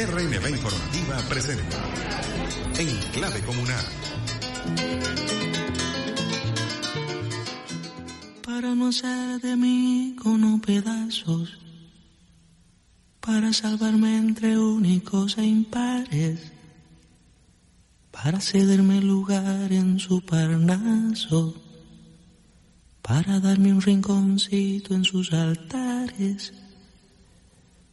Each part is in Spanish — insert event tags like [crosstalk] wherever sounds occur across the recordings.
RNB Informativa presenta En Clave Comunal. Para no hacer de mí con pedazos, para salvarme entre únicos e impares, para cederme lugar en su parnaso, para darme un rinconcito en sus altares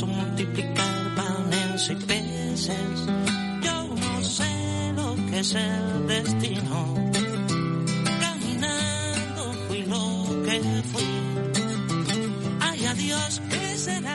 multiplicar panes y peces. Yo no sé lo que es el destino. Caminando fui lo que fui. Ay, adiós, que será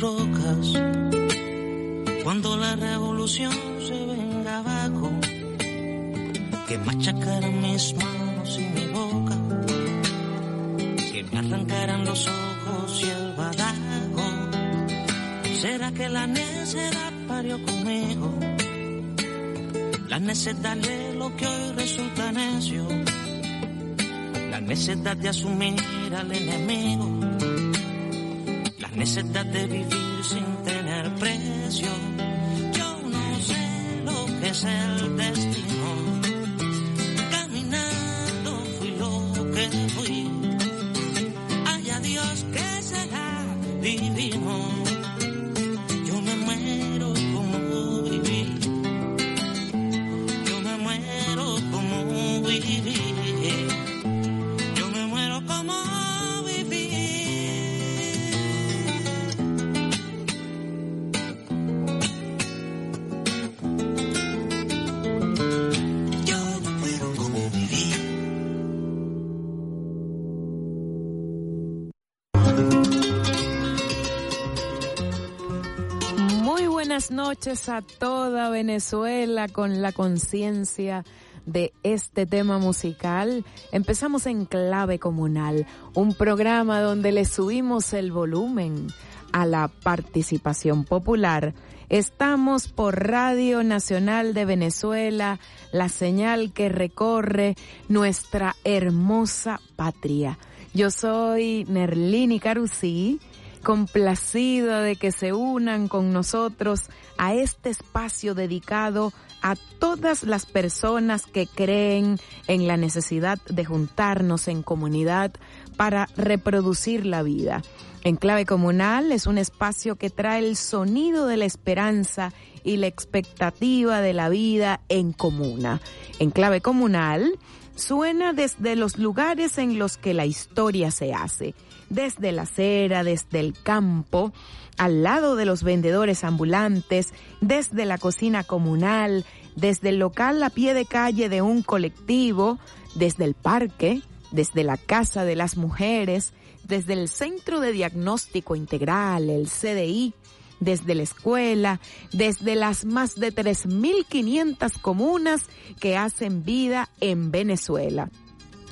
rocas. Cuando la revolución se venga abajo, que machacaran mis manos y mi boca, que me arrancaran los ojos y el badajo. ¿Será que la necedad parió conmigo? La necedad de lo que hoy resulta necio. La necedad de asumir al enemigo necesidad de vivir sin tener precio. Yo no sé lo que es el destino. Noches a toda Venezuela con la conciencia de este tema musical. Empezamos en Clave Comunal, un programa donde le subimos el volumen a la participación popular Estamos por Radio Nacional de Venezuela, la señal que recorre nuestra hermosa patria. Yo soy Nerlini Carusí, complacida de que se unan con nosotros a este espacio dedicado a todas las personas que creen en la necesidad de juntarnos en comunidad para reproducir la vida. En clave comunal es un espacio que trae el sonido de la esperanza y la expectativa de la vida en comuna. En clave comunal suena desde los lugares en los que la historia se hace, desde la acera, desde el campo, al lado de los vendedores ambulantes, desde la cocina comunal, desde el local a pie de calle de un colectivo, desde el parque, desde la Casa de las Mujeres, desde el Centro de Diagnóstico Integral, el CDI, desde la escuela, desde las más de 3.500 comunas que hacen vida en Venezuela.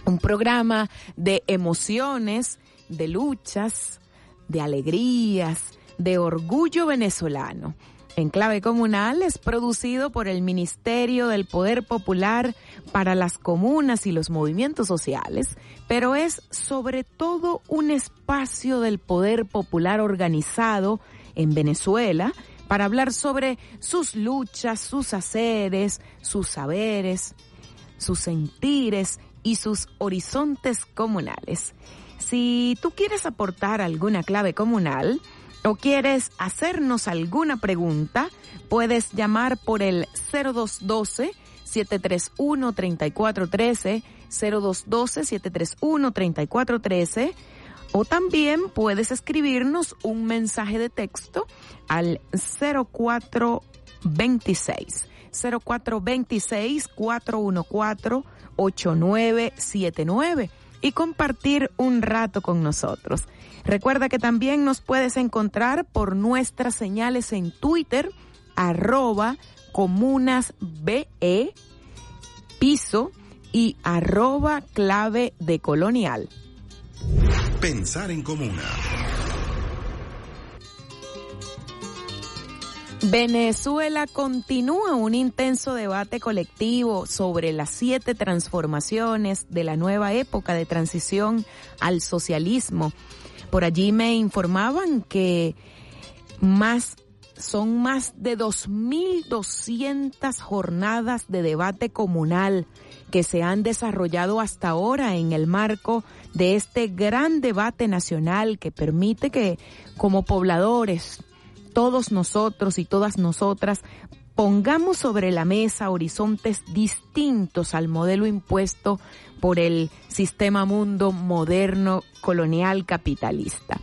Un programa de emociones, de luchas, de alegrías, de orgullo venezolano. En clave comunal es producido por el Ministerio del Poder Popular para las comunas y los movimientos sociales, pero es sobre todo un espacio del poder popular organizado en Venezuela para hablar sobre sus luchas, sus haceres, sus saberes, sus sentires y sus horizontes comunales. Si tú quieres aportar alguna clave comunal o quieres hacernos alguna pregunta, puedes llamar por el 0212 731 3413 0212 731 3413 o también puedes escribirnos un mensaje de texto al 0426 0426 414 8979 y compartir un rato con nosotros. Recuerda que también nos puedes encontrar por nuestras señales en Twitter, arroba comunasbe, piso y arroba clave de colonial. Pensar en comuna. Venezuela continúa un intenso debate colectivo sobre las siete transformaciones de la nueva época de transición al socialismo. Por allí me informaban que más son más de 2.200 jornadas de debate comunal que se han desarrollado hasta ahora en el marco de este gran debate nacional que permite que como pobladores todos nosotros y todas nosotras pongamos sobre la mesa horizontes distintos al modelo impuesto por el sistema mundo moderno colonial capitalista.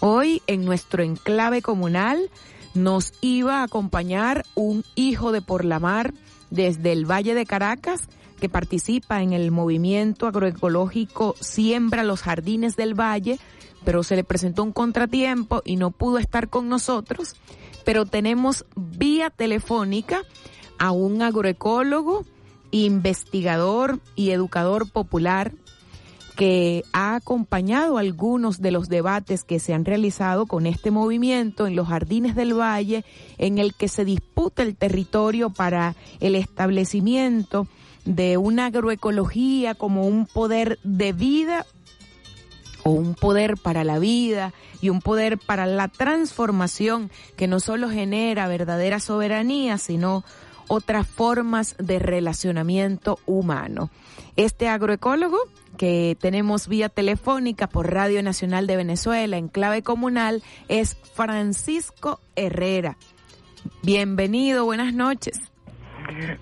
Hoy en nuestro enclave comunal nos iba a acompañar un hijo de por la mar desde el Valle de Caracas que participa en el movimiento agroecológico Siembra los Jardines del Valle, pero se le presentó un contratiempo y no pudo estar con nosotros, pero tenemos vía telefónica a un agroecólogo, investigador y educador popular que ha acompañado algunos de los debates que se han realizado con este movimiento en los jardines del valle, en el que se disputa el territorio para el establecimiento de una agroecología como un poder de vida o un poder para la vida y un poder para la transformación que no solo genera verdadera soberanía, sino otras formas de relacionamiento humano. Este agroecólogo que tenemos vía telefónica por Radio Nacional de Venezuela en clave comunal es Francisco Herrera. Bienvenido, buenas noches.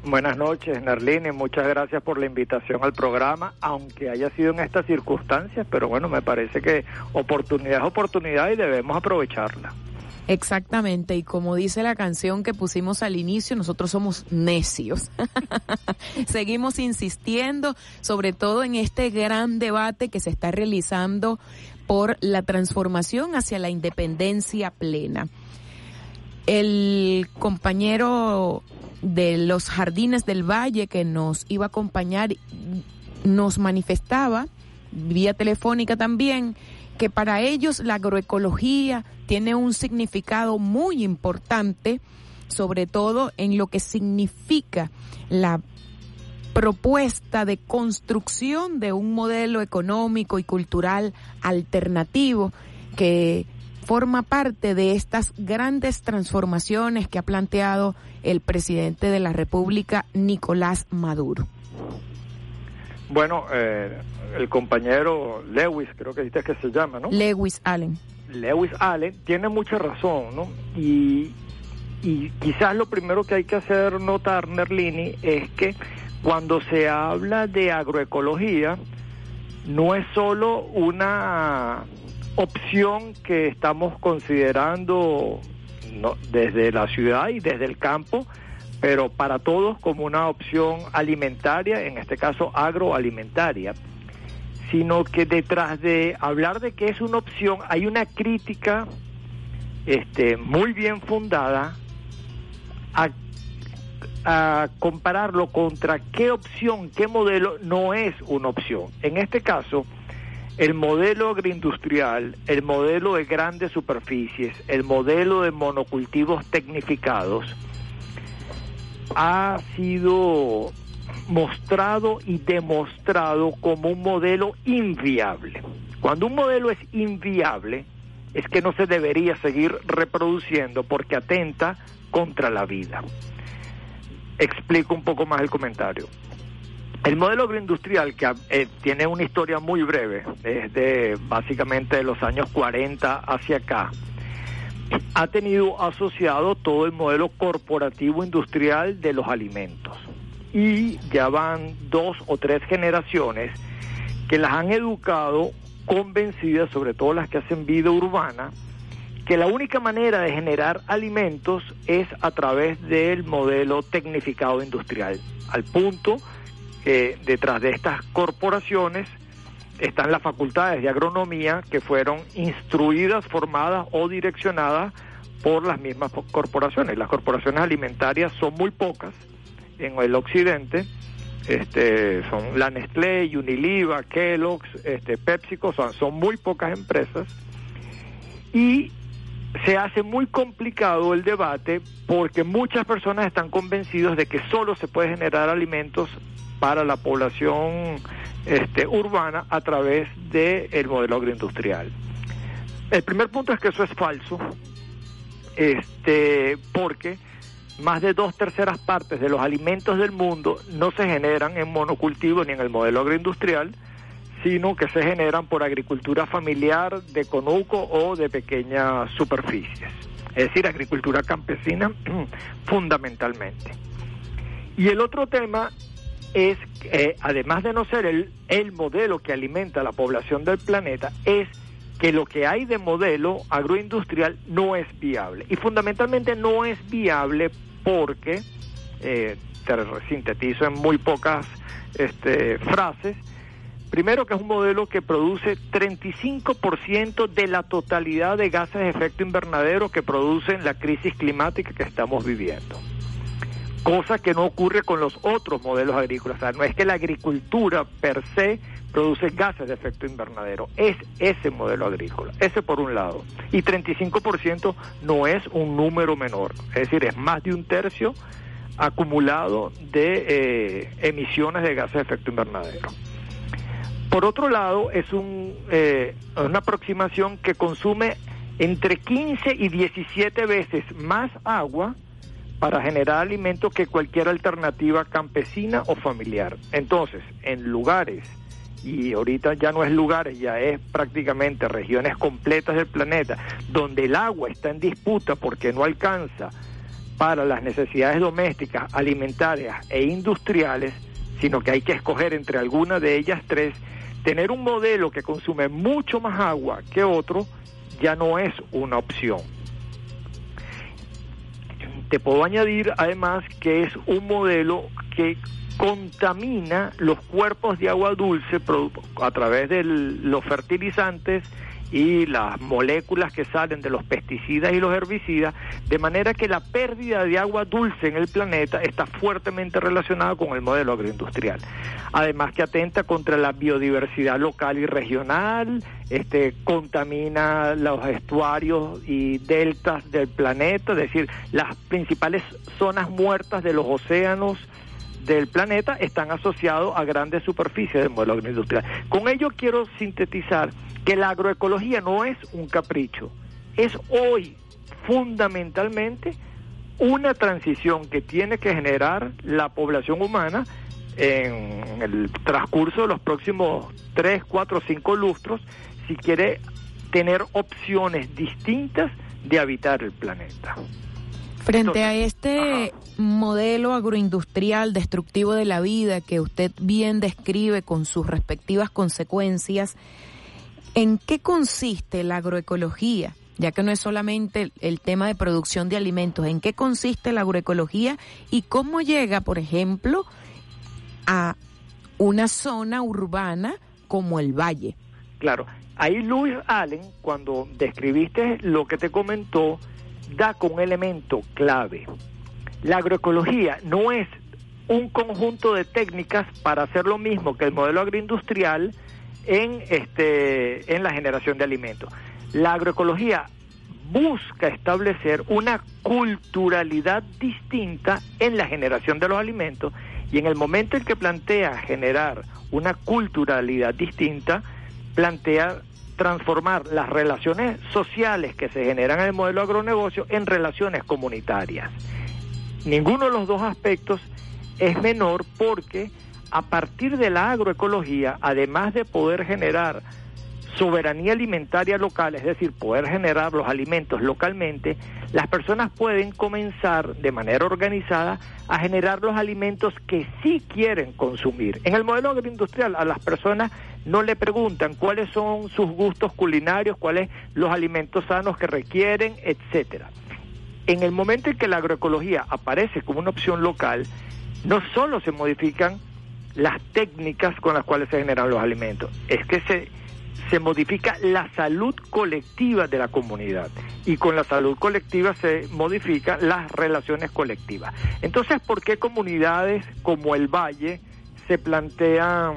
Buenas noches, Narline. Muchas gracias por la invitación al programa, aunque haya sido en estas circunstancias, pero bueno, me parece que oportunidad es oportunidad y debemos aprovecharla. Exactamente, y como dice la canción que pusimos al inicio, nosotros somos necios. [laughs] Seguimos insistiendo, sobre todo en este gran debate que se está realizando por la transformación hacia la independencia plena. El compañero de los jardines del valle que nos iba a acompañar nos manifestaba, vía telefónica también, que para ellos la agroecología tiene un significado muy importante sobre todo en lo que significa la propuesta de construcción de un modelo económico y cultural alternativo que forma parte de estas grandes transformaciones que ha planteado el presidente de la República, Nicolás Maduro. Bueno, eh, el compañero Lewis, creo que dice que se llama, ¿no? Lewis Allen. Lewis Allen tiene mucha razón, ¿no? Y, y quizás lo primero que hay que hacer notar, Nerlini, es que cuando se habla de agroecología, no es solo una opción que estamos considerando desde la ciudad y desde el campo, pero para todos como una opción alimentaria, en este caso agroalimentaria, sino que detrás de hablar de que es una opción hay una crítica este, muy bien fundada a, a compararlo contra qué opción, qué modelo no es una opción. En este caso, el modelo agroindustrial, el modelo de grandes superficies, el modelo de monocultivos tecnificados, ha sido mostrado y demostrado como un modelo inviable. Cuando un modelo es inviable, es que no se debería seguir reproduciendo porque atenta contra la vida. Explico un poco más el comentario. El modelo agroindustrial, que eh, tiene una historia muy breve, desde básicamente de los años 40 hacia acá, ha tenido asociado todo el modelo corporativo industrial de los alimentos. Y ya van dos o tres generaciones que las han educado convencidas, sobre todo las que hacen vida urbana, que la única manera de generar alimentos es a través del modelo tecnificado industrial, al punto detrás de estas corporaciones están las facultades de agronomía que fueron instruidas, formadas o direccionadas por las mismas corporaciones. Las corporaciones alimentarias son muy pocas en el occidente, este, son la Nestlé, Uniliva, Kellogg's, este, PepsiCo, son, son muy pocas empresas y se hace muy complicado el debate porque muchas personas están convencidos de que solo se puede generar alimentos para la población este, urbana a través del modelo agroindustrial. El primer punto es que eso es falso, este, porque más de dos terceras partes de los alimentos del mundo no se generan en monocultivo ni en el modelo agroindustrial, sino que se generan por agricultura familiar de conuco o de pequeñas superficies, es decir, agricultura campesina [clears throat] fundamentalmente. Y el otro tema es, eh, además de no ser el, el modelo que alimenta a la población del planeta, es que lo que hay de modelo agroindustrial no es viable. Y fundamentalmente no es viable porque, eh, te sintetizo en muy pocas este, frases, primero que es un modelo que produce 35% de la totalidad de gases de efecto invernadero que producen la crisis climática que estamos viviendo cosa que no ocurre con los otros modelos agrícolas. O sea, no es que la agricultura per se produce gases de efecto invernadero, es ese modelo agrícola, ese por un lado. Y 35% no es un número menor, es decir, es más de un tercio acumulado de eh, emisiones de gases de efecto invernadero. Por otro lado, es un, eh, una aproximación que consume entre 15 y 17 veces más agua para generar alimentos que cualquier alternativa campesina o familiar. Entonces, en lugares, y ahorita ya no es lugares, ya es prácticamente regiones completas del planeta, donde el agua está en disputa porque no alcanza para las necesidades domésticas, alimentarias e industriales, sino que hay que escoger entre alguna de ellas tres, tener un modelo que consume mucho más agua que otro ya no es una opción. Te puedo añadir además que es un modelo que contamina los cuerpos de agua dulce a través de los fertilizantes y las moléculas que salen de los pesticidas y los herbicidas, de manera que la pérdida de agua dulce en el planeta está fuertemente relacionada con el modelo agroindustrial. Además que atenta contra la biodiversidad local y regional, este, contamina los estuarios y deltas del planeta, es decir, las principales zonas muertas de los océanos, del planeta están asociados a grandes superficies del modelo agroindustrial. Con ello quiero sintetizar que la agroecología no es un capricho, es hoy fundamentalmente una transición que tiene que generar la población humana en el transcurso de los próximos 3, 4, 5 lustros si quiere tener opciones distintas de habitar el planeta. Frente a este modelo agroindustrial destructivo de la vida que usted bien describe con sus respectivas consecuencias, ¿En qué consiste la agroecología? Ya que no es solamente el, tema de producción de alimentos, ¿en qué consiste la agroecología y cómo llega, por ejemplo, a una zona urbana como el valle? Claro, ahí Luis Allen, cuando describiste lo que te comentó, da con un elemento clave. La agroecología no es un conjunto de técnicas para hacer lo mismo que el modelo agroindustrial, en, este, en la generación de alimentos. La agroecología busca establecer una culturalidad distinta en la generación de los alimentos y en el momento en que plantea generar una culturalidad distinta, plantea transformar las relaciones sociales que se generan en el modelo agronegocio en relaciones comunitarias. Ninguno de los dos aspectos es menor porque a partir de la agroecología, además de poder generar soberanía alimentaria local, es decir, poder generar los alimentos localmente, las personas pueden comenzar de manera organizada a generar los alimentos que sí quieren consumir. En el modelo agroindustrial a las personas no le preguntan cuáles son sus gustos culinarios, cuáles los alimentos sanos que requieren, etcétera. En el momento en que la agroecología aparece como una opción local, no solo se modifican las técnicas con las cuales se generan los alimentos, es que se, se modifica la salud colectiva de la comunidad y con la salud colectiva se modifican las relaciones colectivas. Entonces, ¿por qué comunidades como el Valle se plantean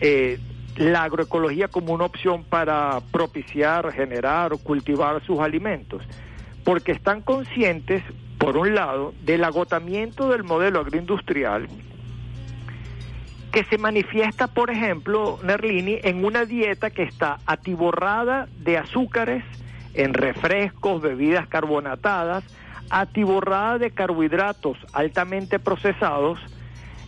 eh, la agroecología como una opción para propiciar, generar o cultivar sus alimentos? Porque están conscientes, por un lado, del agotamiento del modelo agroindustrial que se manifiesta, por ejemplo, Nerlini, en una dieta que está atiborrada de azúcares, en refrescos, bebidas carbonatadas, atiborrada de carbohidratos altamente procesados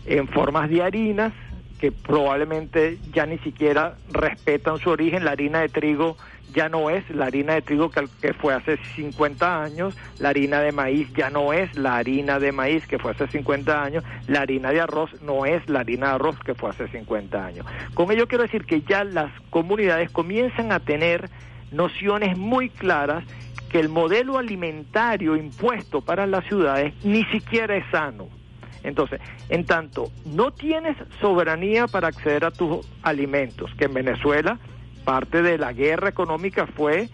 en formas de harinas que probablemente ya ni siquiera respetan su origen. La harina de trigo ya no es la harina de trigo que, fue hace 50 años, la harina de maíz ya no es la harina de maíz que fue hace 50 años, la harina de arroz no es la harina de arroz que fue hace 50 años. Con ello quiero decir que ya las comunidades comienzan a tener nociones muy claras que el modelo alimentario impuesto para las ciudades ni siquiera es sano. Entonces, en tanto no tienes soberanía para acceder a tus alimentos, que en Venezuela parte de la guerra económica fue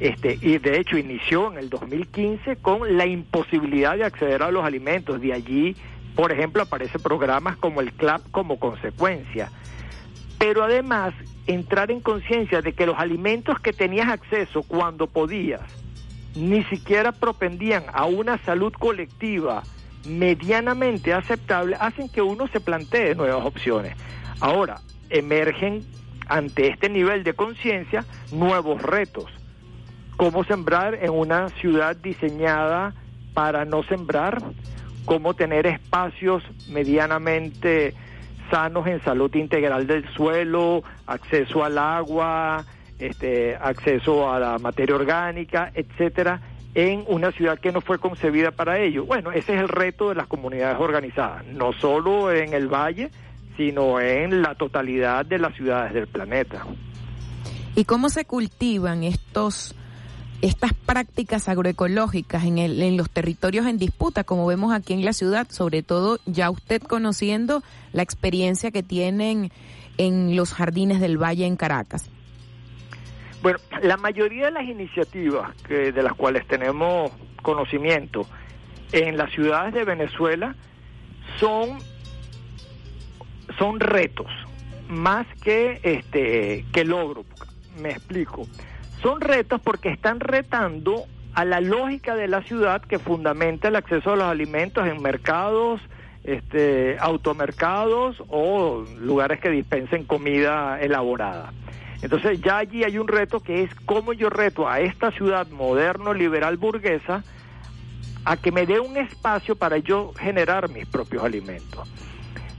este y de hecho inició en el 2015 con la imposibilidad de acceder a los alimentos. De allí, por ejemplo, aparecen programas como el CLAP como consecuencia. Pero además, entrar en conciencia de que los alimentos que tenías acceso cuando podías ni siquiera propendían a una salud colectiva medianamente aceptable, hacen que uno se plantee nuevas opciones. Ahora, emergen ante este nivel de conciencia nuevos retos. Cómo sembrar en una ciudad diseñada para no sembrar, cómo tener espacios medianamente sanos en salud integral del suelo, acceso al agua, este, acceso a la materia orgánica, etcétera, en una ciudad que no fue concebida para ello. Bueno, ese es el reto de las comunidades organizadas, no solo en el valle, sino en la totalidad de las ciudades del planeta. ¿Y cómo se cultivan estos estas prácticas agroecológicas en, el, en los territorios en disputa, como vemos aquí en la ciudad, sobre todo ya usted conociendo la experiencia que tienen en los jardines del Valle en Caracas? Bueno, la mayoría de las iniciativas que, de las cuales tenemos conocimiento en las ciudades de Venezuela son, son retos, más que, este, que logro. Me explico. Son retos porque están retando a la lógica de la ciudad que fundamenta el acceso a los alimentos en mercados, este, automercados o lugares que dispensen comida elaborada. Entonces ya allí hay un reto que es cómo yo reto a esta ciudad moderno, liberal, burguesa, a que me dé un espacio para yo generar mis propios alimentos.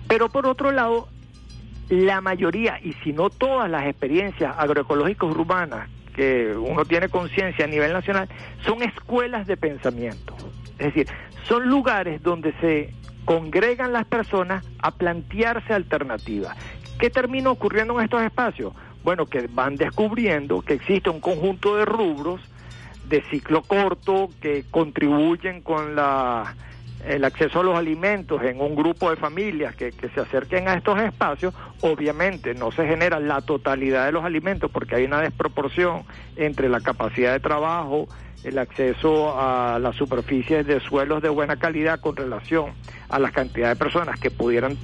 Pero por otro lado, la mayoría, y si no todas las experiencias agroecológicas urbanas que uno tiene conciencia a nivel nacional, son escuelas de pensamiento. Es decir, son lugares donde se congregan las personas a plantearse alternativas. ¿Qué termina ocurriendo en estos espacios? Bueno, que van descubriendo que existe un conjunto de rubros de ciclo corto que contribuyen con la el acceso a los alimentos en un grupo de familias que, que, se acerquen a estos espacios, obviamente no se genera la totalidad de los alimentos porque hay una desproporción entre la capacidad de trabajo, el acceso a las superficies de suelos de buena calidad con relación a la cantidad de personas que pudieran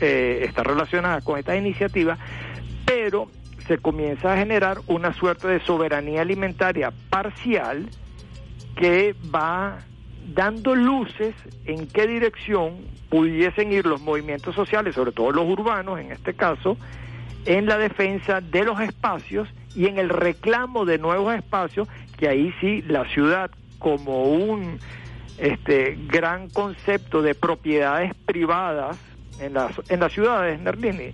eh, estar relacionadas con esta iniciativa, pero se comienza a generar una suerte de soberanía alimentaria parcial que va dando luces en qué dirección pudiesen ir los movimientos sociales, sobre todo los urbanos en este caso, en la defensa de los espacios y en el reclamo de nuevos espacios, que ahí sí la ciudad como un este gran concepto de propiedades privadas en las en las ciudades Nerlini,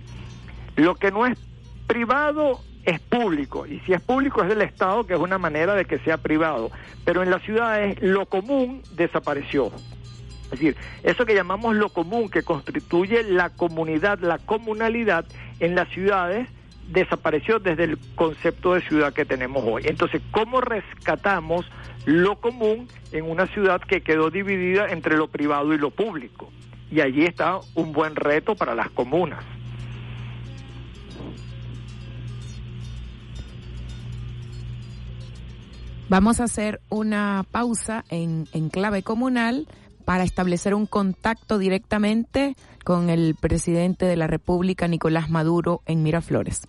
lo que no es privado es público, y si es público es del Estado, que es una manera de que sea privado, pero en las ciudades lo común desapareció. Es decir, eso que llamamos lo común, que constituye la comunidad, la comunalidad en las ciudades, desapareció desde el concepto de ciudad que tenemos hoy. Entonces, ¿cómo rescatamos lo común en una ciudad que quedó dividida entre lo privado y lo público? Y allí está un buen reto para las comunas. Vamos a hacer una pausa en, en clave comunal para establecer un contacto directamente con el presidente de la República, Nicolás Maduro, en Miraflores.